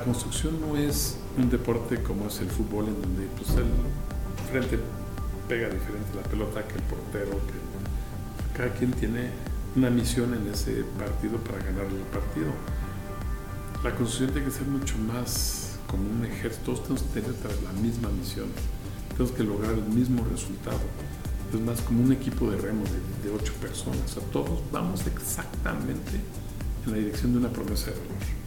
la construcción no es un deporte como es el fútbol, en donde pues, el frente pega diferente la pelota que el portero, que cada quien tiene una misión en ese partido para ganar el partido. La construcción tiene que ser mucho más como un ejército, todos tenemos que tener la misma misión, tenemos que lograr el mismo resultado. Es más como un equipo de remo de, de ocho personas, o sea, todos vamos exactamente en la dirección de una promesa de valor.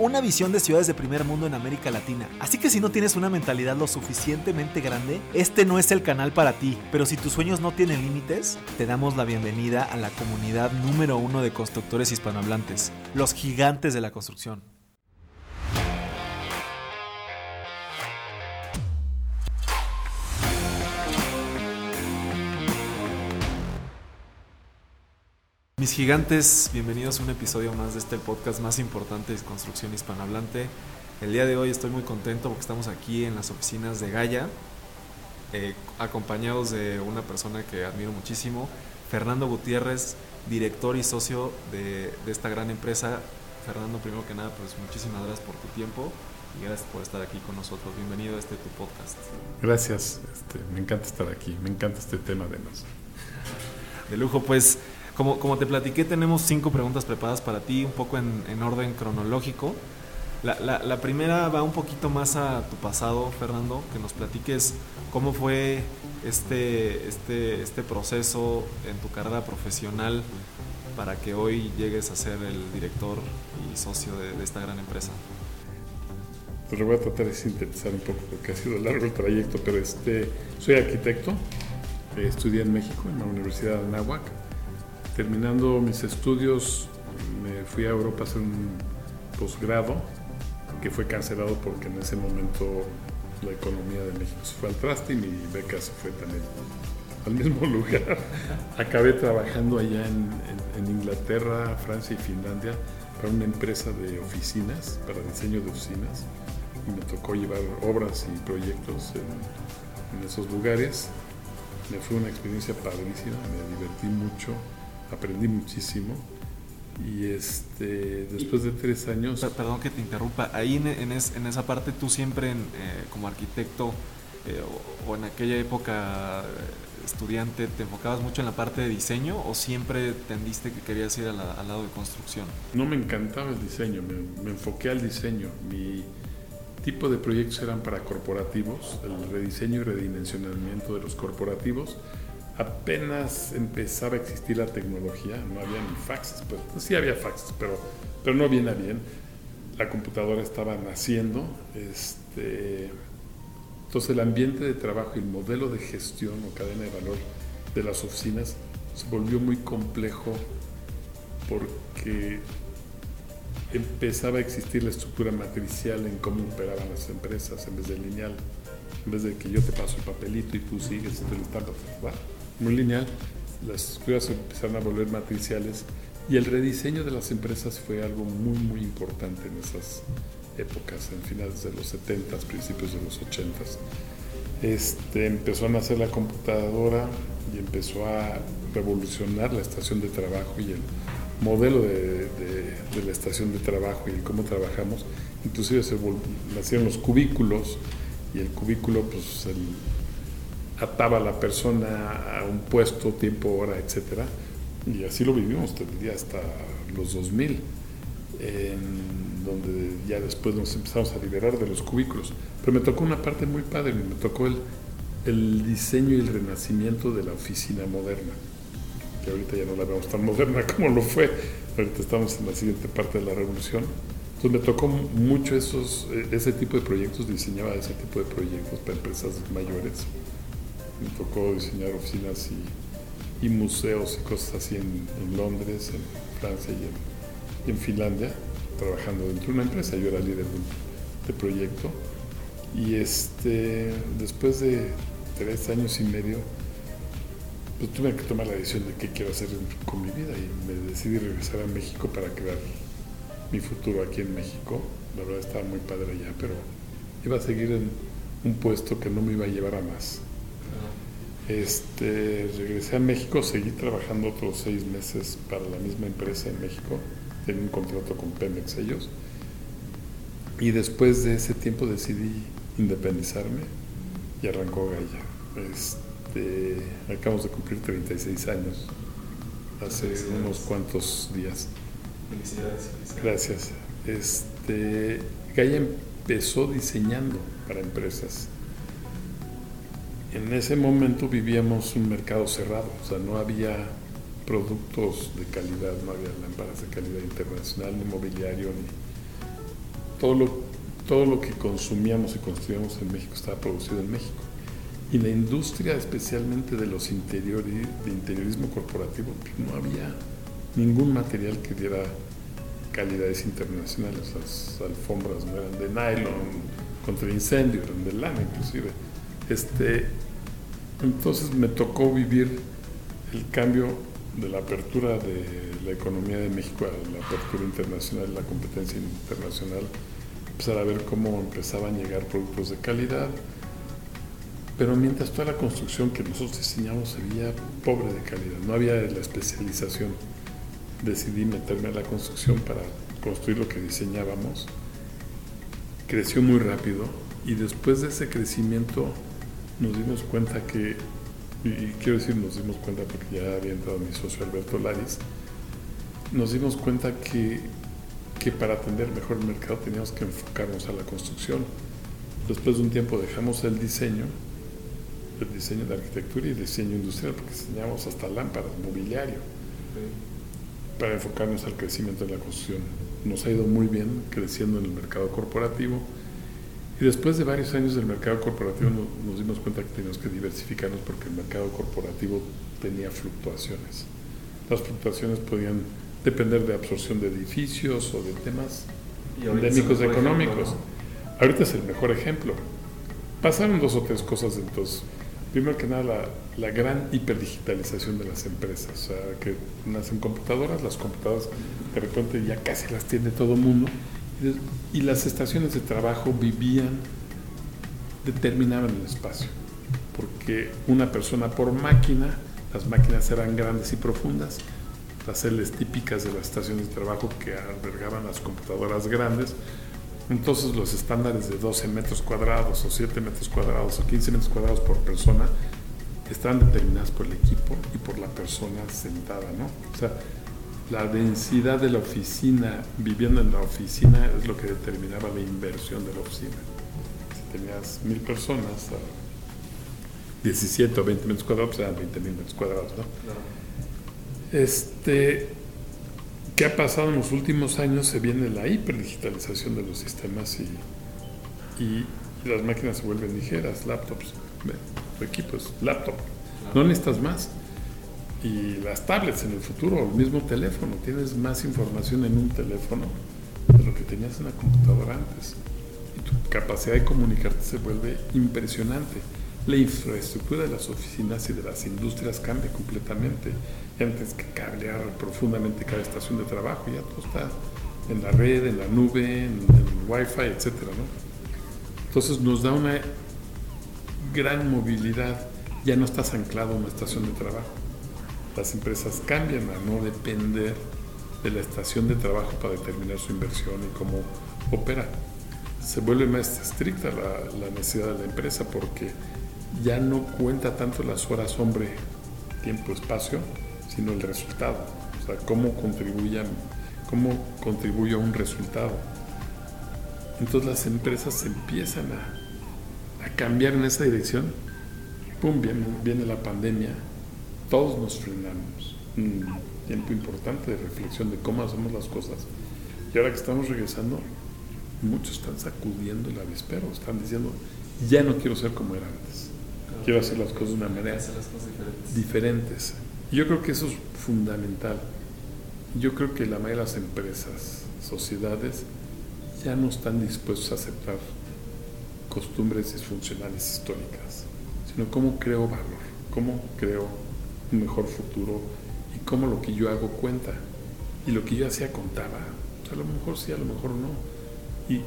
una visión de ciudades de primer mundo en América Latina. Así que si no tienes una mentalidad lo suficientemente grande, este no es el canal para ti. Pero si tus sueños no tienen límites, te damos la bienvenida a la comunidad número uno de constructores hispanohablantes. Los gigantes de la construcción. Mis gigantes, bienvenidos a un episodio más de este podcast más importante de construcción hispanohablante. El día de hoy estoy muy contento porque estamos aquí en las oficinas de Gaia, eh, acompañados de una persona que admiro muchísimo, Fernando Gutiérrez, director y socio de, de esta gran empresa Fernando, primero que nada, pues muchísimas gracias por tu tiempo y gracias por estar aquí con nosotros. Bienvenido a este tu podcast. Gracias, este, me encanta estar aquí, me encanta este tema además. De lujo, pues como, como te platiqué, tenemos cinco preguntas preparadas para ti, un poco en, en orden cronológico. La, la, primera va un poquito más a tu pasado, Fernando, que nos platiques cómo fue este, este, este proceso en tu carrera profesional para que hoy llegues a ser el director y socio de, esta gran empresa? Pues lo voy a tratar de sintetizar un poco porque ha sido largo el trayecto, pero este, soy arquitecto, eh, estudié en México, en la Universidad de Anáhuac. Terminando mis estudios, me fui a Europa a hacer un posgrado que fue cancelado porque en ese momento la economía de México se fue al traste y mi beca se fue también al mismo lugar. Acabé trabajando allá en, Inglaterra, Francia y Finlandia para una empresa de oficinas, para diseño de oficinas. Y me tocó llevar obras y proyectos en, esos lugares. Me fue una experiencia padrísima, me divertí mucho, aprendí muchísimo. Y este, después de tres años... Perdón que te interrumpa, ahí en, esa parte tú siempre eh, como arquitecto eh, o, en aquella época estudiante, ¿te enfocabas mucho en la parte de diseño o siempre tendiste que querías ir al lado de construcción? No me encantaba el diseño, me, enfoqué al diseño. Mi tipo de proyectos eran para corporativos, el rediseño y redimensionamiento de los corporativos. Apenas empezaba a existir la tecnología, no había ni faxes, pues, pues sí había faxes, pero, pero no viene bien. La computadora estaba naciendo. Este, entonces el ambiente de trabajo y el modelo de gestión o cadena de valor de las oficinas se volvió muy complejo porque empezaba a existir la estructura matricial en cómo operaban las empresas en vez de lineal. En vez de que yo te paso el papelito y tú sigues te lo muy lineal, las estructuras empezaron a volver matriciales y el rediseño de las empresas fue algo muy, muy importante en esas épocas, en finales de los 70, principios de los 80. Este, empezó a nacer la computadora y empezó a revolucionar la estación de trabajo y el modelo de, la estación de trabajo y cómo trabajamos. Inclusive se nacieron los cubículos y el cubículo pues ataba a la persona a un puesto, tiempo, hora, etc. Y así lo vivimos hasta los 2000 donde ya después nos empezamos a liberar de los cubículos. Pero me tocó una parte muy padre, me tocó el, el diseño y el renacimiento de la oficina moderna, que ahorita ya no la vemos tan moderna como lo fue, ahorita estamos en la siguiente parte de la revolución. Entonces me tocó mucho esos, ese tipo de proyectos, diseñaba ese tipo de proyectos para empresas mayores. Me tocó diseñar oficinas y, museos y cosas así en, Londres, en Francia y en en Finlandia, trabajando dentro de una empresa. Yo era líder de, proyecto. Y este, después de tres años y medio, pues tuve que tomar la decisión de qué quiero hacer con mi vida y me decidí regresar a México para crear mi futuro aquí en México. La verdad estaba muy padre allá, pero iba a seguir en un puesto que no me iba a llevar a más. Este, regresé a México, seguí trabajando otros seis meses para la misma empresa en México, tenía un contrato con Pemex ellos, y después de ese tiempo decidí independizarme y arrancó Gaia. Este, acabamos de cumplir 36 años, hace unos cuantos días. Felicidades. Gracias. Este, Gaia empezó diseñando para empresas en ese momento vivíamos un mercado cerrado, o sea, no había productos de calidad, no había lámparas de calidad internacional, ni mobiliario, ni todo lo, todo lo que consumíamos y construíamos en México estaba producido en México. Y la industria, especialmente de los interiores, de interiorismo corporativo, no había ningún material que diera calidades internacionales. Las alfombras no eran de nylon, contra incendio, eran de lana inclusive. Este, entonces me tocó vivir el cambio de la apertura de la economía de México a la apertura internacional, la competencia internacional, empezar a ver cómo empezaban a llegar productos de calidad, pero mientras toda la construcción que nosotros diseñamos se veía pobre de calidad, no había la especialización. Decidí meterme a la construcción para construir lo que diseñábamos. Creció muy rápido y después de ese crecimiento nos dimos cuenta que, y quiero decir nos dimos cuenta porque ya había entrado mi socio Alberto Laris, nos dimos cuenta que, que para atender mejor el mercado teníamos que enfocarnos a la construcción. Después de un tiempo dejamos el diseño, el diseño de arquitectura y diseño industrial, porque diseñamos hasta lámparas, mobiliario, para enfocarnos al crecimiento de la construcción. Nos ha ido muy bien creciendo en el mercado corporativo y después de varios años del mercado corporativo nos, dimos cuenta que teníamos que diversificarnos porque el mercado corporativo tenía fluctuaciones. Las fluctuaciones podían depender de absorción de edificios o de temas endémicos económicos. Ahorita es el mejor ejemplo. Pasaron dos o tres cosas entonces. Primero que nada, la, la, gran hiperdigitalización de las empresas. O sea, que nacen computadoras, las computadoras de repente ya casi las tiene todo el mundo y las estaciones de trabajo vivían, determinaban el espacio, porque una persona por máquina, las máquinas eran grandes y profundas, las celdas típicas de las estaciones de trabajo que albergaban las computadoras grandes, entonces los estándares de 12 metros cuadrados o 7 metros cuadrados o 15 metros cuadrados por persona estaban determinados por el equipo y por la persona sentada, ¿no? O sea, la densidad de la oficina, viviendo en la oficina, es lo que determinaba la inversión de la oficina. Si tenías mil personas, 17 o 20 metros cuadrados, pues eran 20 mil metros cuadrados, ¿no? Este, ¿Qué ha pasado en los últimos años? Se viene la hiperdigitalización de los sistemas y, y las máquinas se vuelven ligeras, laptops, tu equipo es laptop, no necesitas más y las tablets en el futuro, el mismo teléfono. Tienes más información en un teléfono de lo que tenías en la computadora antes. Y tu capacidad de comunicarte se vuelve impresionante. La infraestructura de las oficinas y de las industrias cambia completamente. Ya que cablear profundamente cada estación de trabajo, ya todo está en la red, en la nube, en, el wifi, etc. Entonces nos da una gran movilidad. Ya no estás anclado a una estación de trabajo las empresas cambian a no depender de la estación de trabajo para determinar su inversión y cómo opera. Se vuelve más estricta la, necesidad de la empresa porque ya no cuenta tanto las horas hombre, tiempo, espacio, sino el resultado. O sea, cómo cómo contribuye a un resultado. Entonces las empresas empiezan a, a cambiar en esa dirección. Pum, viene, viene la pandemia todos nos frenamos. Un tiempo importante de reflexión de cómo hacemos las cosas. Y ahora que estamos regresando, muchos están sacudiendo el avispero, están diciendo, ya no quiero ser como era antes. Quiero hacer las cosas de una manera diferentes. diferentes. Yo creo que eso es fundamental. Yo creo que la mayoría de las empresas, sociedades, ya no están dispuestos a aceptar costumbres disfuncionales históricas, sino cómo creo valor, cómo creo un mejor futuro y cómo lo que yo hago cuenta. Y lo que yo hacía contaba. Pues a lo mejor sí, a lo mejor no. Y,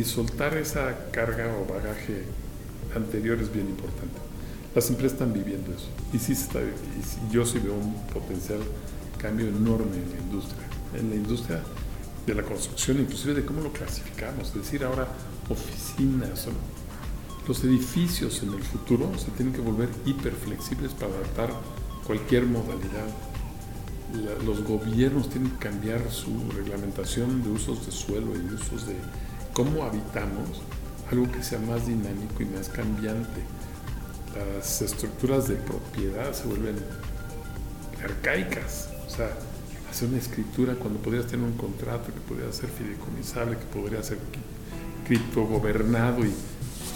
y soltar esa carga o bagaje anterior es bien importante. Las empresas están viviendo eso. Y sí está, y yo sí veo un potencial cambio enorme en la industria. En la industria de la construcción, inclusive de cómo lo clasificamos. Es decir, ahora oficinas, los edificios en el futuro se tienen que volver hiperflexibles para adaptar cualquier modalidad. los gobiernos tienen que cambiar su reglamentación de usos de suelo y usos de cómo habitamos, algo que sea más dinámico y más cambiante. Las estructuras de propiedad se vuelven arcaicas. O sea, hacer una escritura cuando podrías tener un contrato que podría ser fideicomisable, que podría ser criptogobernado y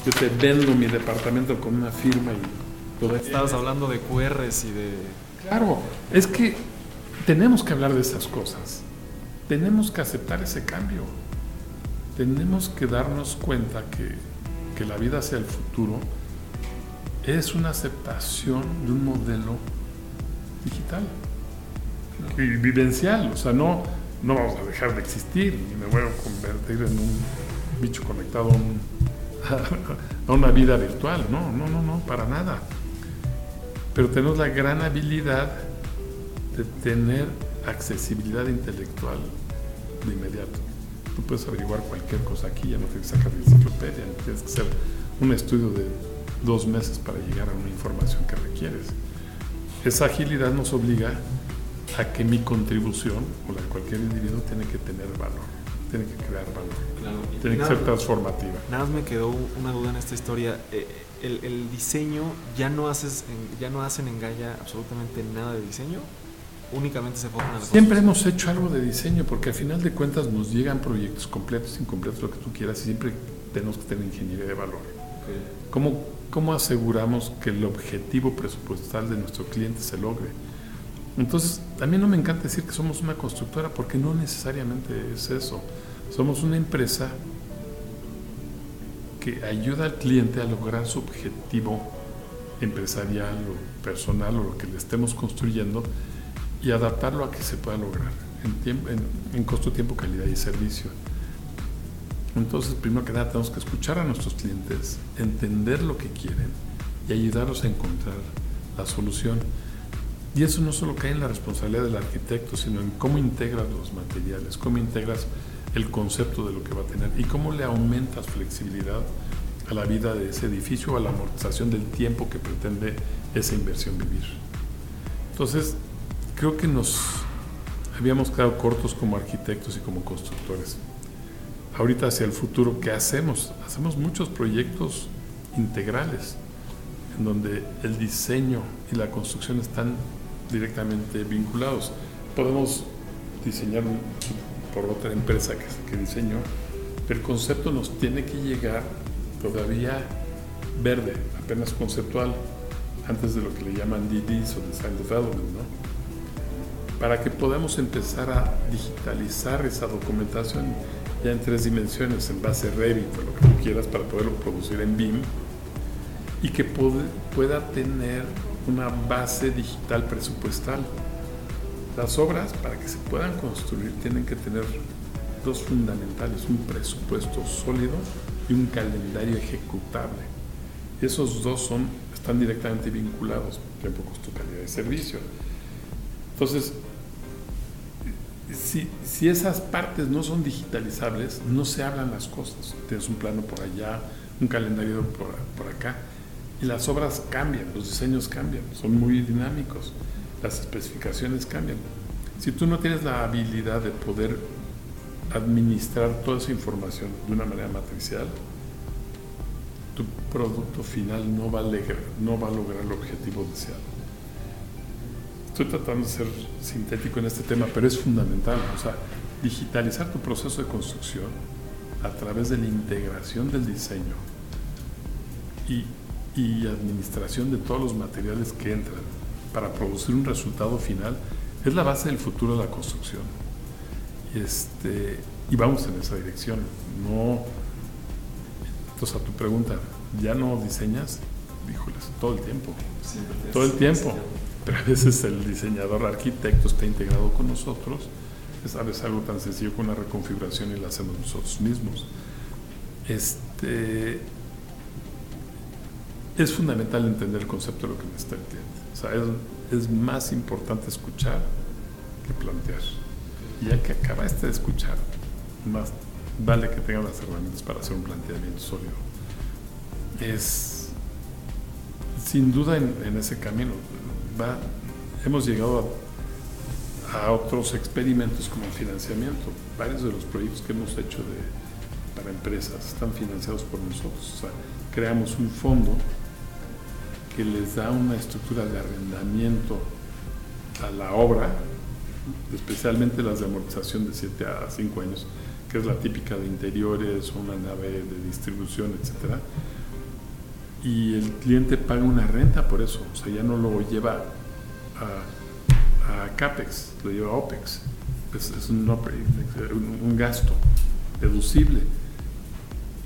yo te vendo mi departamento con una firma y Estabas hablando de QRs y de... Claro, es que tenemos que hablar de esas cosas. Tenemos que aceptar ese cambio. Tenemos que darnos cuenta que, que la vida hacia el futuro es una aceptación de un modelo digital y vivencial. O sea, no, no vamos a dejar de existir y me voy a convertir en un bicho conectado a, una vida virtual. No, no, no, no, para nada. Pero tenemos la gran habilidad de tener accesibilidad intelectual de inmediato. Tú puedes averiguar cualquier cosa aquí, ya no tienes que sacar de enciclopedia, no tienes que hacer un estudio de dos meses para llegar a una información que requieres. Esa agilidad nos obliga a que mi contribución, o la de cualquier individuo, tiene que tener valor, tiene que crear valor, tiene que ser transformativa. Nada más me quedó una duda en esta historia. Eh, el, diseño, ¿ya no, haces ya no hacen en Gaia absolutamente nada de diseño? únicamente se enfocan en Siempre hemos hecho algo de diseño, porque al final de cuentas nos llegan proyectos completos, incompletos, lo que tú quieras, y siempre tenemos que tener ingeniería de valor. ¿Cómo, ¿Cómo aseguramos que el objetivo presupuestal de nuestro cliente se logre? Entonces, también no me encanta decir que somos una constructora porque no necesariamente es eso. Somos una empresa que ayuda al cliente a lograr su objetivo empresarial o personal o lo que le estemos construyendo y adaptarlo a que se pueda lograr en, tiempo, en, costo, tiempo, calidad y servicio. Entonces, primero que nada, tenemos que escuchar a nuestros clientes, entender lo que quieren y ayudarlos a encontrar la solución. Y eso no solo cae en la responsabilidad del arquitecto, sino en cómo integras los materiales, cómo integras el concepto de lo que va a tener y cómo le aumentas flexibilidad a la vida de ese edificio a la amortización del tiempo que pretende esa inversión vivir. Entonces, creo que nos habíamos quedado cortos como arquitectos y como constructores. Ahorita hacia el futuro, ¿qué hacemos? Hacemos muchos proyectos integrales, en donde el diseño y la construcción están directamente vinculados. Podemos diseñar por otra empresa que, que diseñó, pero el concepto nos tiene que llegar todavía verde, apenas conceptual, antes de lo que le llaman DDs o Design Development, ¿no? Para que podamos empezar a digitalizar esa documentación ya en tres dimensiones, en base Revit o lo que tú quieras, para poderlo producir en BIM y que pueda tener una base digital presupuestal. Las obras, para que se puedan construir, tienen que tener dos fundamentales, un presupuesto sólido y un calendario ejecutable. Esos dos son, están directamente vinculados, tiempo, costo, calidad de servicio. Entonces, si, si, esas partes no son digitalizables, no se hablan las cosas. Tienes un plano por allá, un calendario por, por acá, y las obras cambian, los diseños cambian, son muy dinámicos, las especificaciones cambian. Si tú no tienes la habilidad de poder administrar toda esa información de una manera matricial, tu producto final no va a, lograr, no va a lograr el objetivo deseado. Estoy tratando de ser sintético en este tema, pero es fundamental. O sea, digitalizar tu proceso de construcción a través de la integración del diseño y y administración de todos los materiales que entran para producir un resultado final es la base del futuro de la construcción. Este, y vamos en esa dirección. No, entonces a tu pregunta, ¿ya no diseñas? Híjoles, todo el tiempo. todo el tiempo. Pero a veces el diseñador arquitecto está integrado con nosotros Es a veces algo tan sencillo como una reconfiguración y la hacemos nosotros mismos. Este, es fundamental entender el concepto de lo que necesita el cliente. O sea, es, es más importante escuchar que plantear. Ya que acabaste de escuchar, más vale que tengas las herramientas para hacer un planteamiento sólido. Es sin duda en, en ese camino. Va, hemos llegado a, a, otros experimentos como el financiamiento. Varios de los proyectos que hemos hecho de, para empresas están financiados por nosotros. O sea, creamos un fondo que les da una estructura de arrendamiento a la obra, especialmente las de amortización de 7 a 5 años, que es la típica de interiores, una nave de distribución, etc. Y el cliente paga una renta por eso, o sea, ya no lo lleva a, CAPEX, lo lleva a OPEX. Es, es un gasto deducible.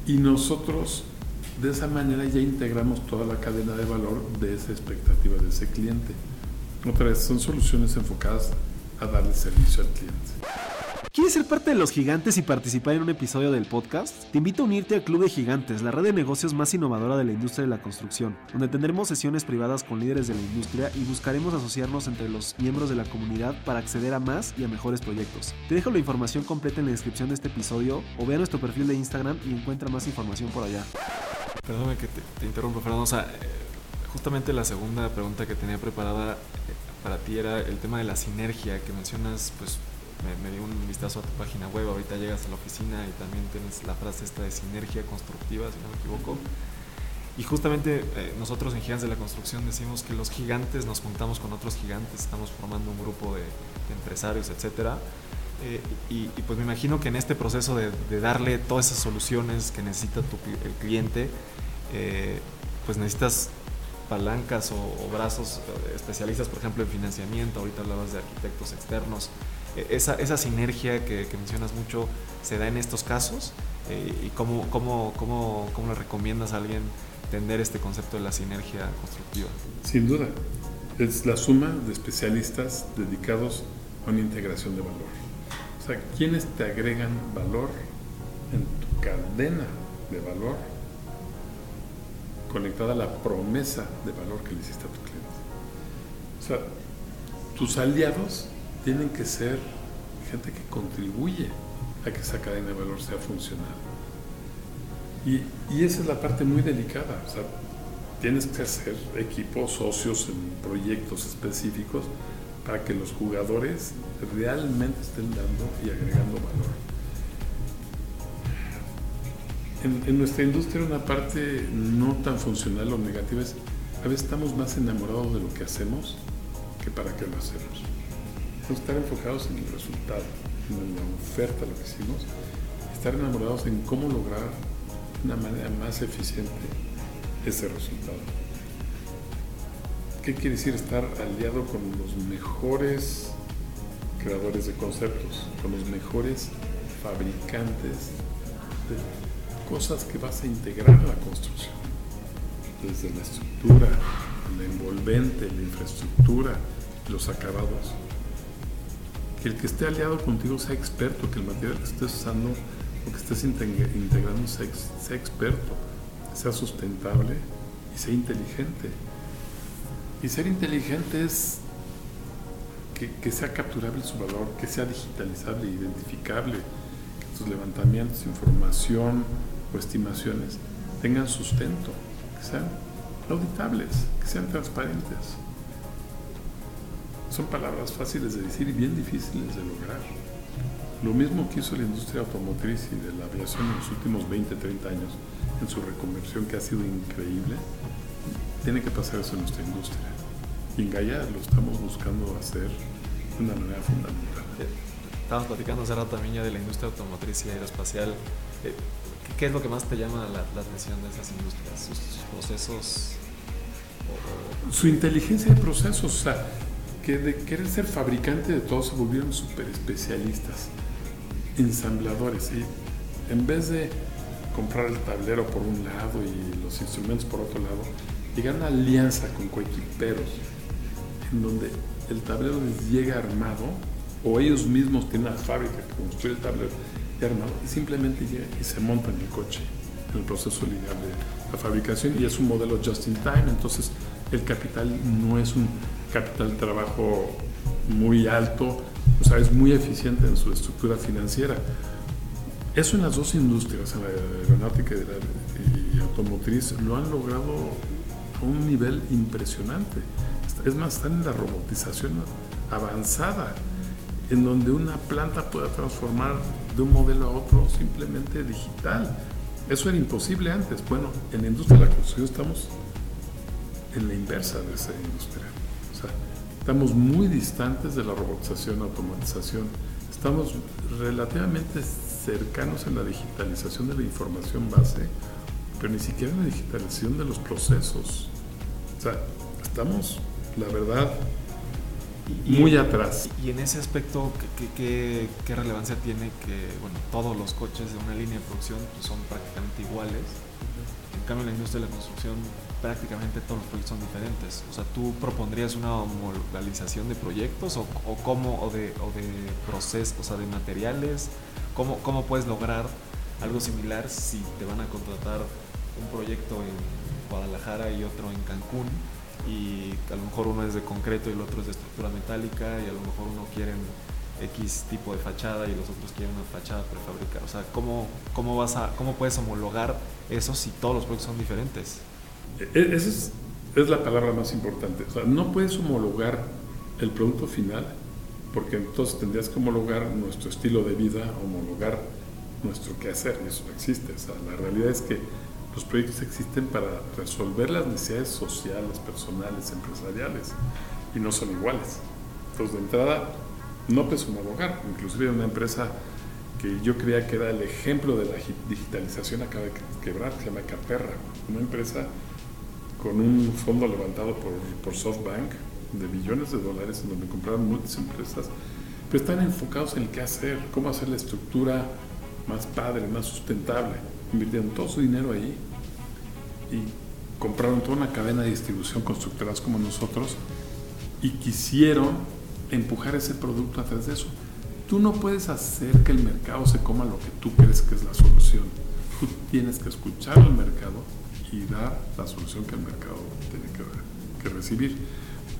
Y nosotros de esa manera ya integramos toda la cadena de valor de esa expectativa de ese cliente. Otra vez, son soluciones enfocadas a darle servicio al cliente. ¿Quieres ser parte de los gigantes y participar en un episodio del podcast? Te invito a unirte al Club de Gigantes, la red de negocios más innovadora de la industria de la construcción, donde tendremos sesiones privadas con líderes de la industria y buscaremos asociarnos entre los miembros de la comunidad para acceder a más y a mejores proyectos. Te dejo la información completa en la descripción de este episodio o ve a nuestro perfil de Instagram y encuentra más información por allá. Perdóname que te, te interrumpa, Fernando. O sea, justamente la segunda pregunta que tenía preparada para ti era el tema de la sinergia que mencionas, pues me, me, dio un vistazo a tu página web, ahorita llegas a la oficina y también tienes la frase esta de sinergia constructiva, si no me equivoco. Y justamente eh, nosotros en Gigantes de la Construcción decimos que los gigantes nos juntamos con otros gigantes, estamos formando un grupo de, de empresarios, etcétera. Eh, y, pues me imagino que en este proceso de, de darle todas esas soluciones que necesita el cliente, eh, pues necesitas palancas o, brazos especialistas, por ejemplo, en financiamiento, ahorita hablabas de arquitectos externos. Eh, esa, esa, sinergia que, mencionas mucho se da en estos casos eh, y cómo, cómo, cómo, cómo le recomiendas a alguien entender este concepto de la sinergia constructiva. Sin duda, es la suma de especialistas dedicados a una integración de valor. O sea, ¿quiénes te agregan valor en tu cadena de valor conectada a la promesa de valor que le hiciste a tu cliente? O sea, tus aliados tienen que ser gente que contribuye a que esa cadena de valor sea funcional. Y, y esa es la parte muy delicada. O sea, tienes que hacer equipos, socios en proyectos específicos para que los jugadores realmente estén dando y agregando valor. En, nuestra industria una parte no tan funcional o negativa es a veces estamos más enamorados de lo que hacemos que para qué lo hacemos. Entonces, estar enfocados en el resultado, en la oferta, lo que hicimos, estar enamorados en cómo lograr de una manera más eficiente ese resultado. ¿Qué quiere decir estar aliado con los mejores creadores de conceptos, con los mejores fabricantes de cosas que vas a integrar a la construcción? Desde la estructura, la envolvente, la infraestructura, los acabados. Que el que esté aliado contigo sea experto, que el material que estés usando o que estés integrando sea, sea experto, sea sustentable y sea inteligente. Y ser inteligente es que, que, sea capturable su valor, que sea digitalizable, identificable, que tus levantamientos, información o estimaciones tengan sustento, que sean auditables, que sean transparentes. Son palabras fáciles de decir y bien difíciles de lograr. Lo mismo que hizo la industria automotriz y de la aviación en los últimos 20, 30 años en su reconversión que ha sido increíble, tiene que pasar eso en nuestra industria. Y en Gaia lo estamos buscando hacer de una manera fundamental. Estamos platicando hace rato también ya de la industria automotriz y aeroespacial. ¿Qué es lo que más te llama la, la atención de esas industrias? ¿Sus, sus procesos? O... Su inteligencia de procesos. O sea, que de querer ser fabricante de todo se volvieron súper especialistas, ensambladores. Y en vez de comprar el tablero por un lado y los instrumentos por otro lado, llegar a una alianza con coequiperos en donde el tablero les llega armado o ellos mismos tienen una fábrica que construye el tablero y simplemente llega y se monta en el coche en el proceso lineal de la fabricación y es un modelo just in time, entonces el capital no es un capital de trabajo muy alto, o sea, es muy eficiente en su estructura financiera. Eso en las dos industrias, en la aeronáutica y, automotriz, lo han logrado a un nivel impresionante. Es más, están en la robotización avanzada, en donde una planta pueda transformar de un modelo a otro simplemente digital. Eso era imposible antes. Bueno, en la industria de la construcción estamos en la inversa de esa industria. O sea, estamos muy distantes de la robotización, automatización. Estamos relativamente cercanos en la digitalización de la información base, pero ni siquiera en la digitalización de los procesos. O sea, estamos, la verdad, muy atrás. Y en ese aspecto, ¿qué, relevancia tiene que bueno, todos los coches de una línea de producción son prácticamente iguales? En cambio, en la industria de la construcción prácticamente todos los proyectos son diferentes. O sea, ¿tú propondrías una homologación de proyectos o, o cómo, o de, o de procesos, o sea, de materiales? ¿Cómo, ¿Cómo puedes lograr algo similar si te van a contratar un proyecto en Guadalajara y otro en Cancún? Y a lo mejor uno es de concreto y el otro es de estructura metálica y a lo mejor uno quieren X tipo de fachada y los otros quieren una fachada prefabricada. O sea, ¿cómo, cómo, vas a, cómo puedes homologar eso si todos los proyectos son diferentes? E, e, esa es, es, la palabra más importante. O sea, no puedes homologar el producto final porque entonces tendrías que homologar nuestro estilo de vida, homologar nuestro quehacer y eso no existe. O sea, la realidad es que los proyectos existen para resolver las necesidades sociales, personales, empresariales y no son iguales. Entonces, de entrada, no puedes homologar. Inclusive una empresa que yo creía que era el ejemplo de la digitalización acaba de quebrar, se llama Caperra, una empresa con un fondo levantado por, SoftBank de billones de dólares en donde compraron muchas empresas, pero están enfocados en qué hacer, cómo hacer la estructura más padre, más sustentable invirtieron todo su dinero ahí y compraron toda una cadena de distribución constructoras como nosotros y quisieron empujar ese producto a través de eso. Tú no puedes hacer que el mercado se coma lo que tú crees que es la solución. Tú tienes que escuchar al mercado y dar la solución que el mercado tiene que, que recibir.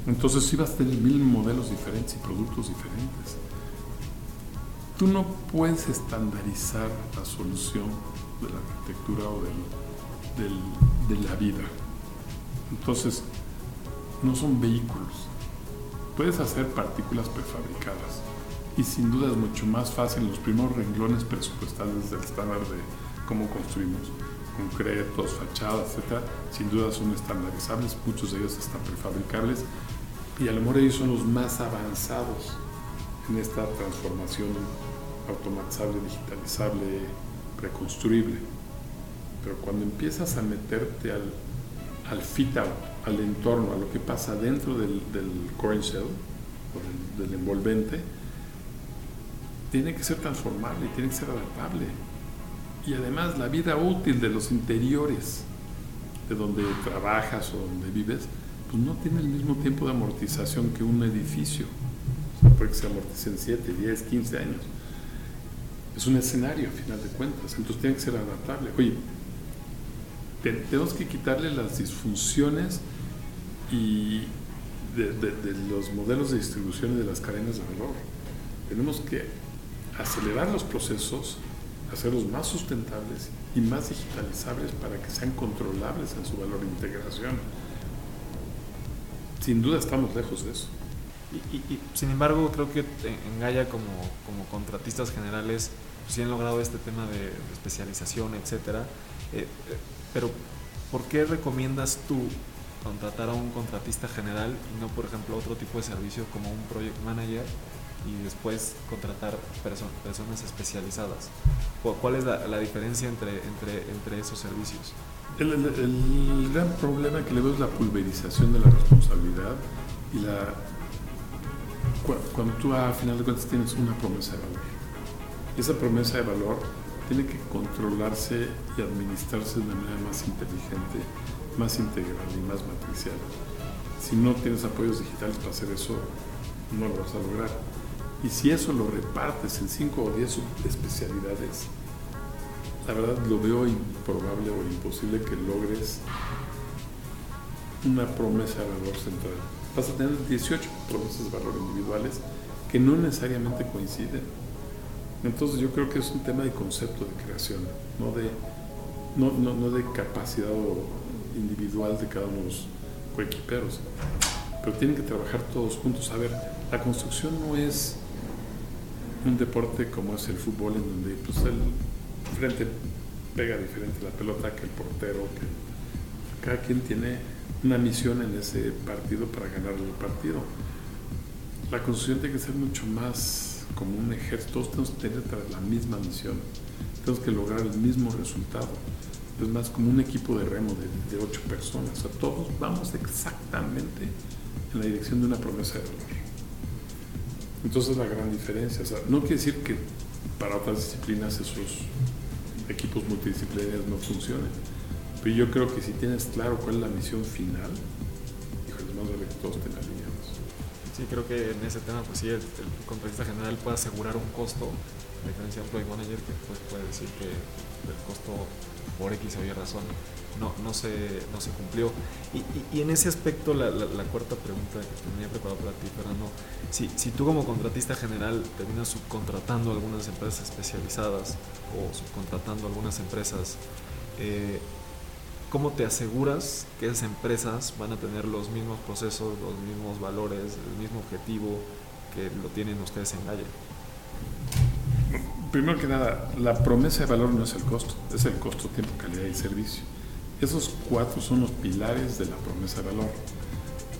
Entonces sí vas a tener mil modelos diferentes y productos diferentes. Tú no puedes estandarizar la solución de la arquitectura o de la vida. Entonces, no son vehículos. Puedes hacer partículas prefabricadas y sin duda es mucho más fácil los primeros renglones presupuestales del estándar de cómo construimos concretos, fachadas, etc. Sin duda son estandarizables, muchos de ellos están prefabricables y a lo mejor ellos son los más avanzados en esta transformación automatizable, digitalizable, reconstruible. Pero cuando empiezas a meterte al, al fit out, al entorno, a lo que pasa dentro del, del shell, o del, envolvente, tiene que ser transformable, tiene que ser adaptable. Y además la vida útil de los interiores, de donde trabajas o donde vives, pues no tiene el mismo tiempo de amortización que un edificio. O sea, puede que se amortice en 7, 10, 15 años es un escenario a final de cuentas, entonces tiene que ser adaptable. Oye, tenemos que quitarle las disfunciones y de, los modelos de distribución y de las cadenas de valor. Tenemos que acelerar los procesos, hacerlos más sustentables y más digitalizables para que sean controlables en su valor de integración. Sin duda estamos lejos de eso. Y, sin embargo, creo que en Gaia como, como contratistas generales pues, sí han logrado este tema de, especialización, etcétera. Eh, eh, pero, ¿por qué recomiendas tú contratar a un contratista general y no, por ejemplo, otro tipo de servicio como un project manager y después contratar personas especializadas? ¿Cuál es la, diferencia entre, entre, entre esos servicios? El, el, gran problema que le veo es la pulverización de la responsabilidad y la cuando tú a final de cuentas tienes una promesa de valor. Esa promesa de valor tiene que controlarse y administrarse de una manera más inteligente, más integral y más matricial. Si no tienes apoyos digitales para hacer eso, no lo vas a lograr. Y si eso lo repartes en 5 o 10 especialidades, la verdad lo veo improbable o imposible que logres una promesa de valor central. Vas a tener 18 promesas de valor individuales que no necesariamente coinciden. Entonces yo creo que es un tema de concepto de creación, no de, no, no, de capacidad individual de cada uno de los coequiperos. Pero tienen que trabajar todos juntos. A ver, la construcción no es un deporte como es el fútbol, en donde pues, el frente pega diferente la pelota que el portero, que cada quien tiene una misión en ese partido para ganar el partido. La construcción tiene que ser mucho más como un ejército, todos tenemos que tener la misma misión, tenemos que lograr el mismo resultado. Es más como un equipo de remo de, ocho personas, o sea, todos vamos exactamente en la dirección de una promesa de valor. Entonces es la gran diferencia, o no quiere decir que para otras disciplinas esos equipos multidisciplinarios no funcionen, pero yo creo que si tienes claro cuál es la misión final, híjole, más vale que todos estén alineados. Sí, creo que en ese tema, pues sí, el, el general puede asegurar un costo, a diferencia de project manager que pues, puede decir que el costo por X o razón no, no, se, no se cumplió. Y, y, en ese aspecto, la, la, cuarta pregunta que tenía preparado para ti, Fernando, si, si tú como contratista general terminas subcontratando algunas empresas especializadas o subcontratando algunas empresas, eh, ¿cómo te aseguras que esas empresas van a tener los mismos procesos, los mismos valores, el mismo objetivo que lo tienen ustedes en Gaia? Primero que nada, la promesa de valor no es el costo, es el costo, tiempo, calidad y servicio. Esos cuatro son los pilares de la promesa de valor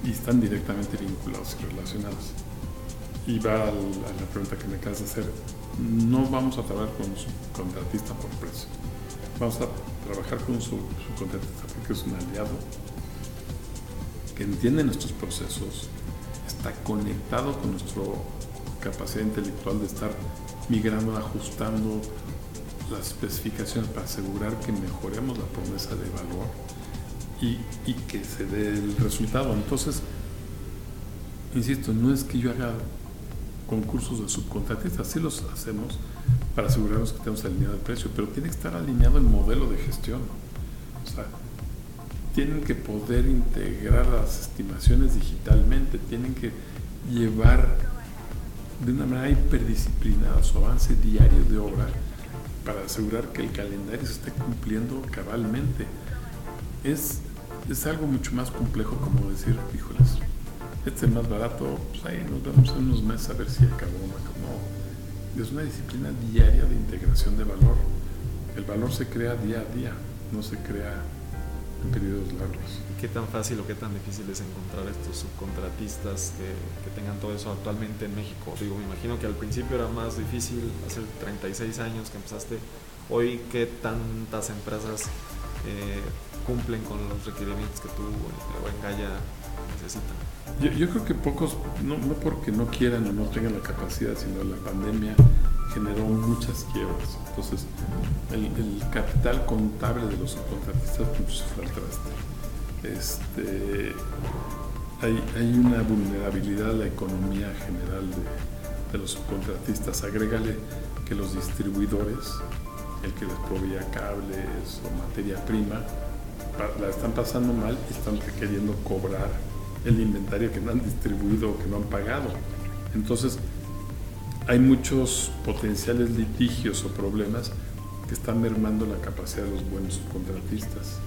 y están directamente vinculados y relacionados. Y va a la pregunta que me acabas de hacer. No vamos a trabajar con un contratista por precio. Vamos a trabajar con su, subcontratista porque es un aliado que entiende nuestros procesos, está conectado con nuestra capacidad intelectual de estar migrando, ajustando las especificaciones para asegurar que mejoremos la promesa de valor y, y, que se dé el resultado. Entonces, insisto, no es que yo haga concursos de subcontratistas, sí los hacemos para asegurarnos que tenemos alineado el precio, pero tiene que estar alineado el modelo de gestión. O sea, tienen que poder integrar las estimaciones digitalmente, tienen que llevar de una manera hiperdisciplinada su avance diario de obra para asegurar que el calendario se esté cumpliendo cabalmente. Es, es algo mucho más complejo como decir, híjoles, este es más barato, pues ahí nos vemos en unos meses a ver si acabó o no acabó. Es una disciplina diaria de integración de valor. El valor se crea día a día, no se crea en periodos largos. ¿Qué tan fácil o qué tan difícil es encontrar estos subcontratistas que, tengan todo eso actualmente en México? Digo, me imagino que al principio era más difícil, hace 36 años que empezaste. Hoy, ¿qué tantas empresas eh, cumplen con los requerimientos que tú o en Gaia Yo, creo que pocos, no, porque no quieran o no tengan la capacidad, sino la pandemia generó muchas quiebras. Entonces, el, capital contable de los subcontratistas pues, se fue. Este, hay, una vulnerabilidad a la economía general de, los subcontratistas. Agrégale que los distribuidores, el que les proveía cables o materia prima, la están pasando mal y están queriendo cobrar el inventario que no han distribuido o que no han pagado. Entonces, hay muchos potenciales litigios o problemas que están mermando la capacidad de los buenos subcontratistas.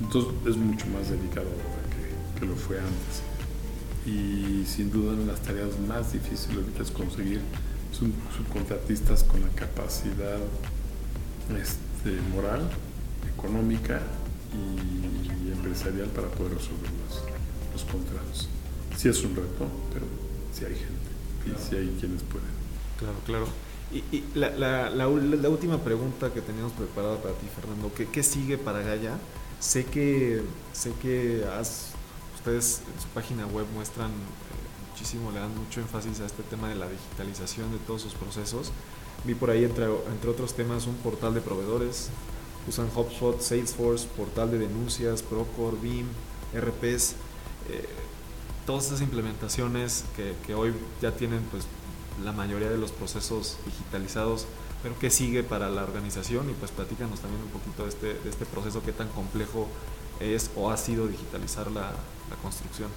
Entonces es mucho más delicado ahora que, lo fue antes. Y sin duda una de las tareas más difíciles ahorita es conseguir subcontratistas con la capacidad este, moral, económica y empresarial para poder resolver los, contratos. Sí es un reto, pero sí hay gente y si hay quienes pueden. Claro, claro. Y, la, la, la, última pregunta que teníamos preparada para ti, Fernando, ¿qué, qué sigue para Gaia? Sé que, sé que has, ustedes en su página web muestran eh, muchísimo, le dan mucho énfasis a este tema de la digitalización de todos sus procesos. Vi por ahí, entre, entre otros temas, un portal de proveedores. Usan HubSpot, Salesforce, portal de denuncias, Procore, BIM, RPs. Todas esas implementaciones que, que, hoy ya tienen pues la mayoría de los procesos digitalizados, pero ¿qué sigue para la organización? Y pues platícanos también un poquito de este, de este proceso, qué tan complejo es o ha sido digitalizar la, la construcción.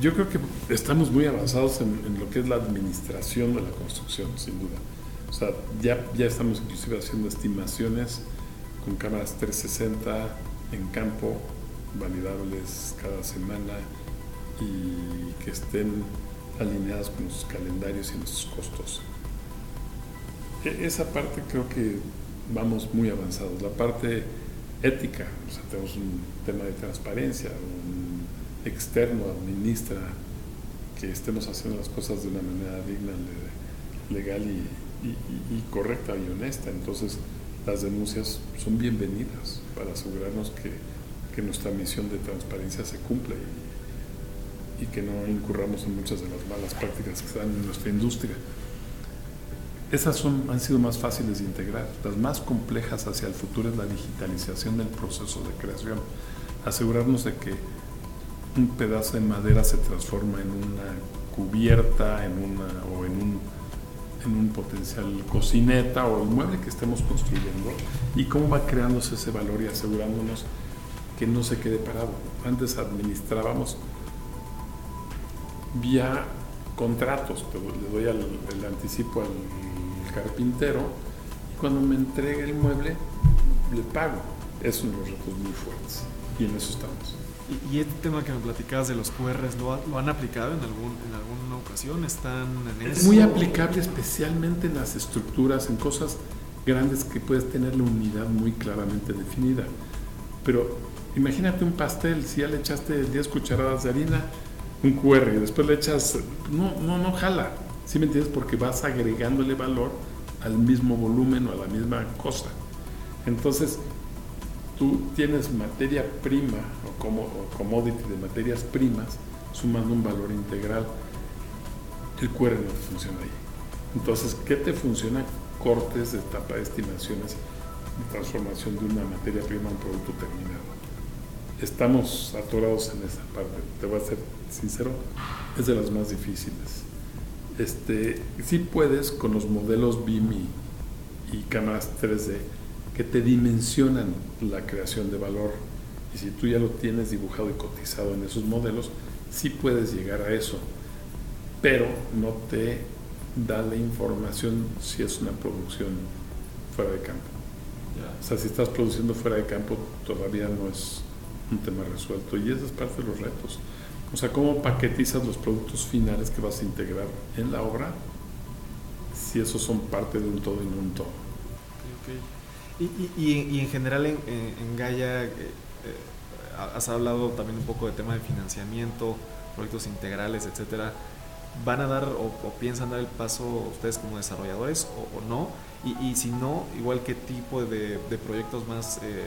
Yo creo que estamos muy avanzados en, en, lo que es la administración de la construcción, sin duda. O sea, ya, ya estamos inclusive haciendo estimaciones con cámaras 360 en campo, validables cada semana y que estén alineadas con nuestros calendarios y nuestros costos. E, esa parte creo que vamos muy avanzados. La parte ética, o sea, tenemos un tema de transparencia, un externo administra que estemos haciendo las cosas de una manera digna, legal y correcta y honesta. Entonces, las denuncias son bienvenidas para asegurarnos que, que nuestra misión de transparencia se cumple y, que no incurramos en muchas de las malas prácticas que están en nuestra industria. Esas son, han sido más fáciles de integrar. Las más complejas hacia el futuro es la digitalización del proceso de creación. Asegurarnos de que un pedazo de madera se transforma en una cubierta en una, o en un, en un potencial cocineta o el mueble que estemos construyendo y cómo va creándose ese valor y asegurándonos que no se quede parado. Antes administrábamos vía contratos, le doy el, el anticipo al carpintero y cuando me entrega el mueble le pago. Es uno de los retos muy fuertes y en eso estamos. Y, y este tema que me platicabas de los QRs, ¿lo, ¿lo, han aplicado en, algún, en alguna ocasión? ¿Están en es muy aplicable especialmente en las estructuras, en cosas grandes que puedes tener la unidad muy claramente definida. Pero imagínate un pastel, si ya le echaste 10 cucharadas de harina, un QR y después le echas, no, no, no jala. ¿Sí me entiendes? Porque vas agregándole valor al mismo volumen o a la misma cosa. Entonces, tú tienes materia prima o, como, commodity de materias primas sumando un valor integral. El QR no te funciona ahí. Entonces, ¿qué te funciona? Cortes etapa de estimaciones transformación de una materia prima a un producto terminado. Estamos atorados en esa parte. Te voy a ser sincero, es de las más difíciles este, sí puedes con los modelos BIM y, cámaras 3D que te dimensionan la creación de valor. Y si tú ya lo tienes dibujado y cotizado en esos modelos, sí puedes llegar a eso. Pero no te da la información si es una producción fuera de campo. O sea, si estás produciendo fuera de campo, todavía no es un tema resuelto. Y esa es parte de los retos. O sea, cómo paquetizas los productos finales que vas a integrar en la obra, si esos son parte de un todo y no un todo. Okay. Y, y, y, en general en, en Gaia eh, eh, has hablado también un poco de tema de financiamiento, proyectos integrales, etcétera. ¿Van a dar o, o, piensan dar el paso ustedes como desarrolladores o, o no? Y, y, si no, igual qué tipo de, de proyectos más eh,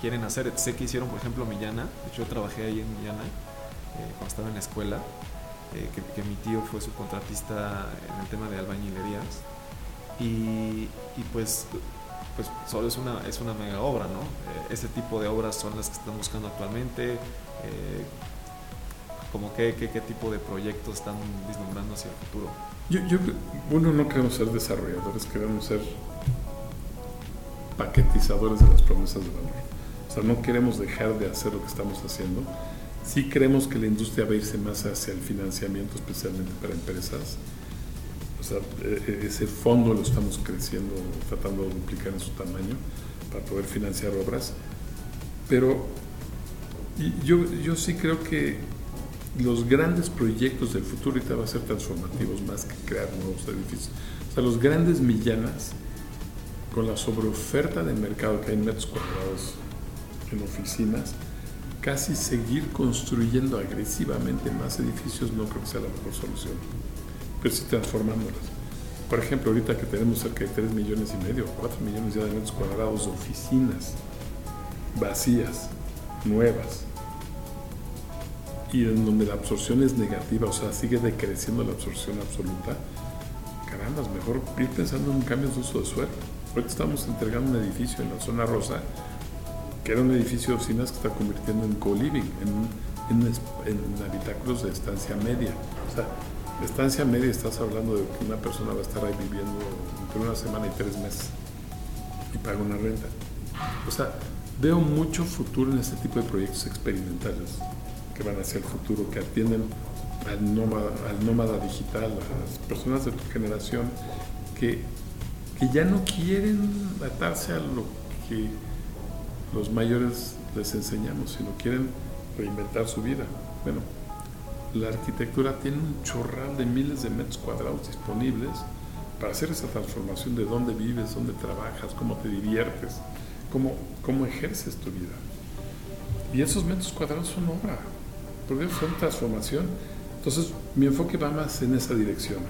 quieren hacer. Sé que hicieron, por ejemplo, Millana. De hecho, yo trabajé ahí en Millana eh, cuando estaba en la escuela, eh, que, que, mi tío fue su contratista en el tema de albañilerías. Y, y pues, pues solo es una, es una mega obra, ¿no? Eh, ese tipo de obras son las que están buscando actualmente. Eh, como qué, qué, qué, tipo de proyectos están vislumbrando hacia el futuro. Yo, yo, uno, no queremos ser desarrolladores, queremos ser paquetizadores de las promesas de valor. O sea, no queremos dejar de hacer lo que estamos haciendo, Sí creemos que la industria va a irse más hacia el financiamiento, especialmente para empresas. O sea, e, e, ese fondo lo estamos creciendo, tratando de duplicar en su tamaño para poder financiar obras. Pero yo, yo sí creo que los grandes proyectos del futuro ahorita van a ser transformativos más que crear nuevos edificios. O sea, los grandes millanas, con la sobreoferta de mercado que hay en metros cuadrados en oficinas, casi seguir construyendo agresivamente más edificios no creo que sea la mejor solución, pero sí transformándolas. Por ejemplo, ahorita que tenemos cerca de 3 millones y medio, 4 millones ya de metros cuadrados de oficinas vacías, nuevas, y en donde la absorción es negativa, o sea, sigue decreciendo la absorción absoluta, caramba, es mejor ir pensando en cambios de uso de suelo. Ahorita estamos entregando un edificio en la zona rosa que era un edificio de oficinas que está convirtiendo en co-living, en, en, en, habitáculos de estancia media. O sea, estancia media estás hablando de que una persona va a estar ahí viviendo entre una semana y tres meses y paga una renta. O sea, veo mucho futuro en este tipo de proyectos experimentales que van hacia el futuro, que atienden al nómada, al nómada digital, a las personas de tu generación que, que ya no quieren atarse a lo que los mayores les enseñamos, sino quieren reinventar su vida. Bueno, la arquitectura tiene un chorral de miles de metros cuadrados disponibles para hacer esa transformación de dónde vives, dónde trabajas, cómo te diviertes, cómo, cómo ejerces tu vida. Y esos metros cuadrados son obra, porque son transformación. Entonces, mi enfoque va más en esa dirección.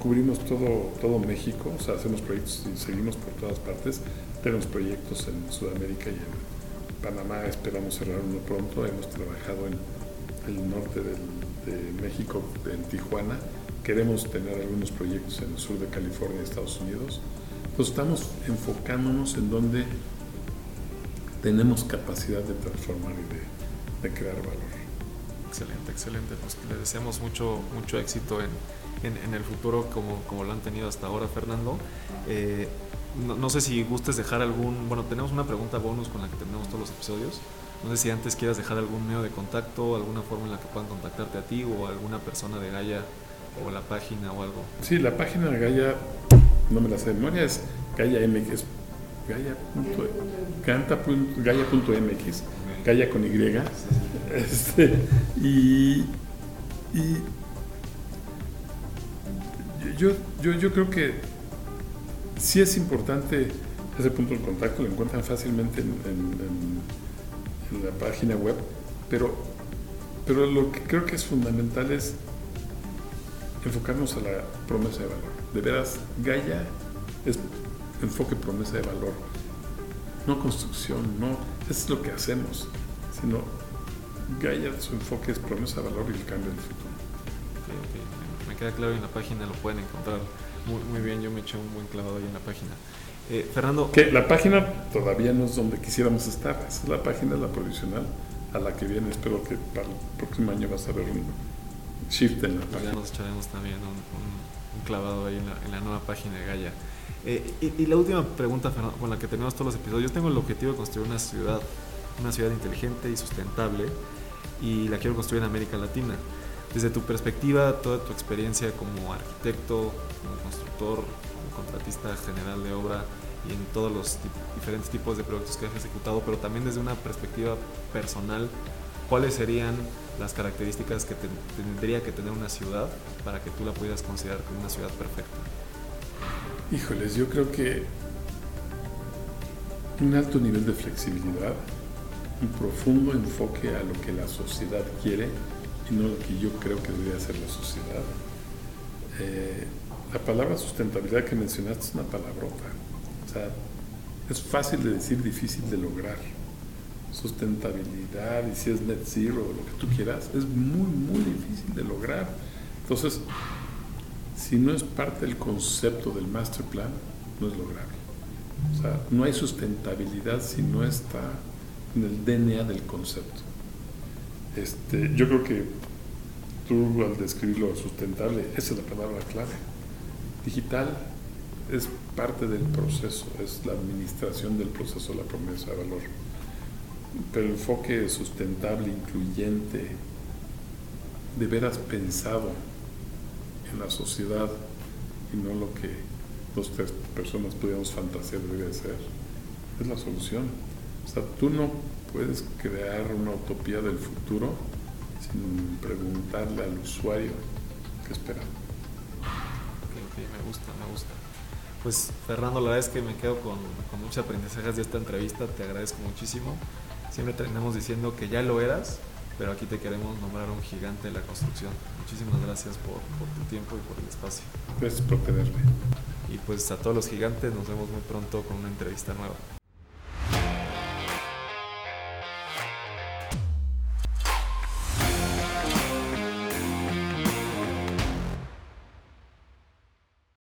Cubrimos todo, todo México, o sea, hacemos proyectos y seguimos por todas partes. Tenemos proyectos en Sudamérica y en Panamá, esperamos cerrar uno pronto. Hemos trabajado en el norte de México, en Tijuana. Queremos tener algunos proyectos en el sur de California Estados Unidos. Entonces estamos enfocándonos en donde tenemos capacidad de transformar y de, crear valor. Excelente, excelente. Pues le deseamos mucho, mucho éxito en, en, el futuro como, como, lo han tenido hasta ahora, Fernando. Eh, no, no, sé si gustes dejar algún, bueno, tenemos una pregunta bonus con la que terminamos todos los episodios. No sé si antes quieras dejar algún medio de contacto, alguna forma en la que puedan contactarte a ti o a alguna persona de Gaia o la página o algo. Sí, la página de Gaia, no me la sé de memoria, es Gaia MX, Gaia.mx, Gaia con Y. Este, y, y yo, yo, yo creo que sí es importante ese punto de contacto, lo encuentran fácilmente en en la página web, pero, pero lo que creo que es fundamental es enfocarnos a la promesa de valor. De veras, Gaia es enfoque promesa de valor, no construcción, no es lo que hacemos, sino Gaia su enfoque es promesa de valor y el cambio del futuro. Me queda claro en la página lo pueden encontrar muy, muy bien, yo me eché un buen clavado ahí en la página. Eh, Fernando. Que la página todavía no es donde quisiéramos estar. Esa es la página, la provisional, a la que viene. Espero que para el próximo año vas a ver un shift en la página. Ya nos echaremos también un, clavado ahí en la, nueva página de Gaia. Eh, y, la última pregunta, Fernando, con la que tenemos todos los episodios. Yo tengo el objetivo de construir una ciudad, una ciudad inteligente y sustentable, y la quiero construir en América Latina. Desde tu perspectiva, toda tu experiencia como arquitecto, como constructor, como contratista general de obra, y en todos los diferentes tipos de proyectos que has ejecutado, pero también desde una perspectiva personal, ¿cuáles serían las características que tendría que tener una ciudad para que tú la pudieras considerar como una ciudad perfecta? Híjoles, yo creo que un alto nivel de flexibilidad, un profundo enfoque a lo que la sociedad quiere y no lo que yo creo que debería ser la sociedad. Eh, la palabra sustentabilidad que mencionaste es una palabrota o sea, es fácil de decir, difícil de lograr. Sustentabilidad y si es net zero, lo que tú quieras, es muy, muy difícil de lograr. Entonces, si no es parte del concepto del master plan, no es lograble. O sea, no hay sustentabilidad si no está en el DNA del concepto. Este, yo creo que tú al describirlo sustentable, esa es la palabra clave. Digital es parte del proceso, es la administración del proceso, la promesa de valor. Pero el enfoque sustentable, incluyente, de veras pensado en la sociedad y no lo que dos tres personas pudiéramos fantasear debería ser, es la solución. O sea, tú no puedes crear una utopía del futuro sin preguntarle al usuario qué espera. me gusta, me gusta. Pues Fernando, la verdad es que me quedo con, con muchas aprendizajes de esta entrevista, te agradezco muchísimo. Siempre terminamos diciendo que ya lo eras, pero aquí te queremos nombrar un gigante de la construcción. Muchísimas gracias por, por tu tiempo y por el espacio. Gracias por tenerme. Y pues a todos los gigantes nos vemos muy pronto con una entrevista nueva.